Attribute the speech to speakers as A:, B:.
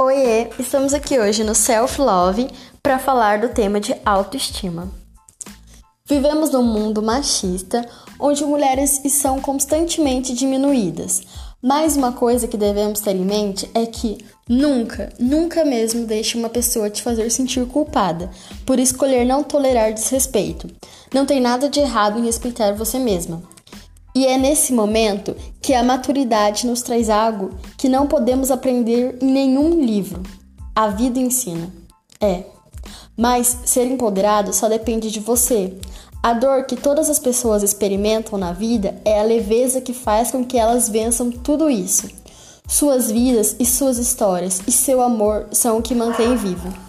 A: Oi, estamos aqui hoje no Self Love para falar do tema de autoestima. Vivemos num mundo machista onde mulheres são constantemente diminuídas. Mas uma coisa que devemos ter em mente é que nunca, nunca mesmo deixe uma pessoa te fazer sentir culpada por escolher não tolerar desrespeito. Não tem nada de errado em respeitar você mesma. E é nesse momento que a maturidade nos traz algo que não podemos aprender em nenhum livro. A vida ensina. É. Mas ser empoderado só depende de você. A dor que todas as pessoas experimentam na vida é a leveza que faz com que elas vençam tudo isso. Suas vidas e suas histórias e seu amor são o que mantém vivo.